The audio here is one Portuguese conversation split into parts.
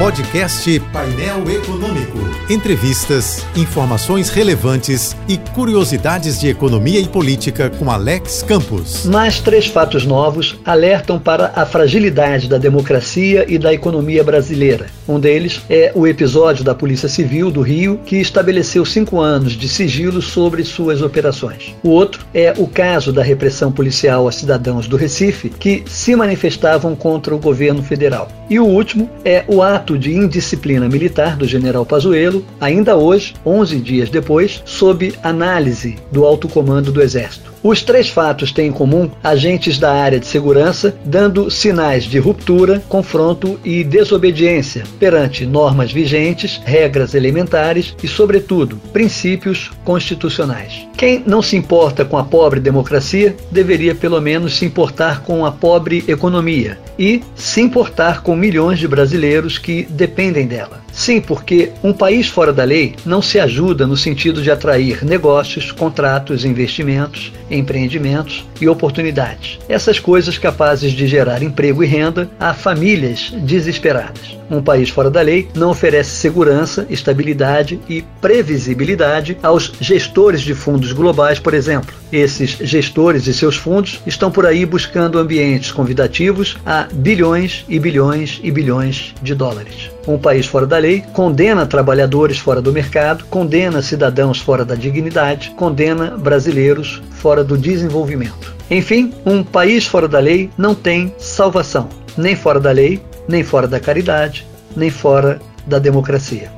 Podcast Painel Econômico. Entrevistas, informações relevantes e curiosidades de economia e política com Alex Campos. Mas três fatos novos alertam para a fragilidade da democracia e da economia brasileira. Um deles é o episódio da Polícia Civil do Rio, que estabeleceu cinco anos de sigilo sobre suas operações. O outro é o caso da repressão policial a cidadãos do Recife que se manifestavam contra o governo federal. E o último é o ato ato de indisciplina militar do general Pazuello, ainda hoje, 11 dias depois, sob análise do alto comando do Exército. Os três fatos têm em comum agentes da área de segurança dando sinais de ruptura, confronto e desobediência perante normas vigentes, regras elementares e, sobretudo, princípios constitucionais. Quem não se importa com a pobre democracia deveria pelo menos se importar com a pobre economia e se importar com milhões de brasileiros dependem dela. Sim, porque um país fora da lei não se ajuda no sentido de atrair negócios, contratos, investimentos, empreendimentos e oportunidades. Essas coisas capazes de gerar emprego e renda a famílias desesperadas. Um país fora da lei não oferece segurança, estabilidade e previsibilidade aos gestores de fundos globais, por exemplo. Esses gestores e seus fundos estão por aí buscando ambientes convidativos a bilhões e bilhões e bilhões de dólares. Um país fora da lei condena trabalhadores fora do mercado, condena cidadãos fora da dignidade, condena brasileiros fora do desenvolvimento. Enfim, um país fora da lei não tem salvação, nem fora da lei, nem fora da caridade, nem fora da democracia.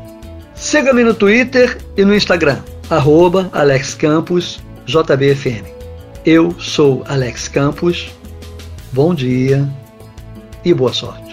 Siga-me no Twitter e no Instagram, arroba Alex Campos, JBFM. Eu sou Alex Campos. Bom dia e boa sorte.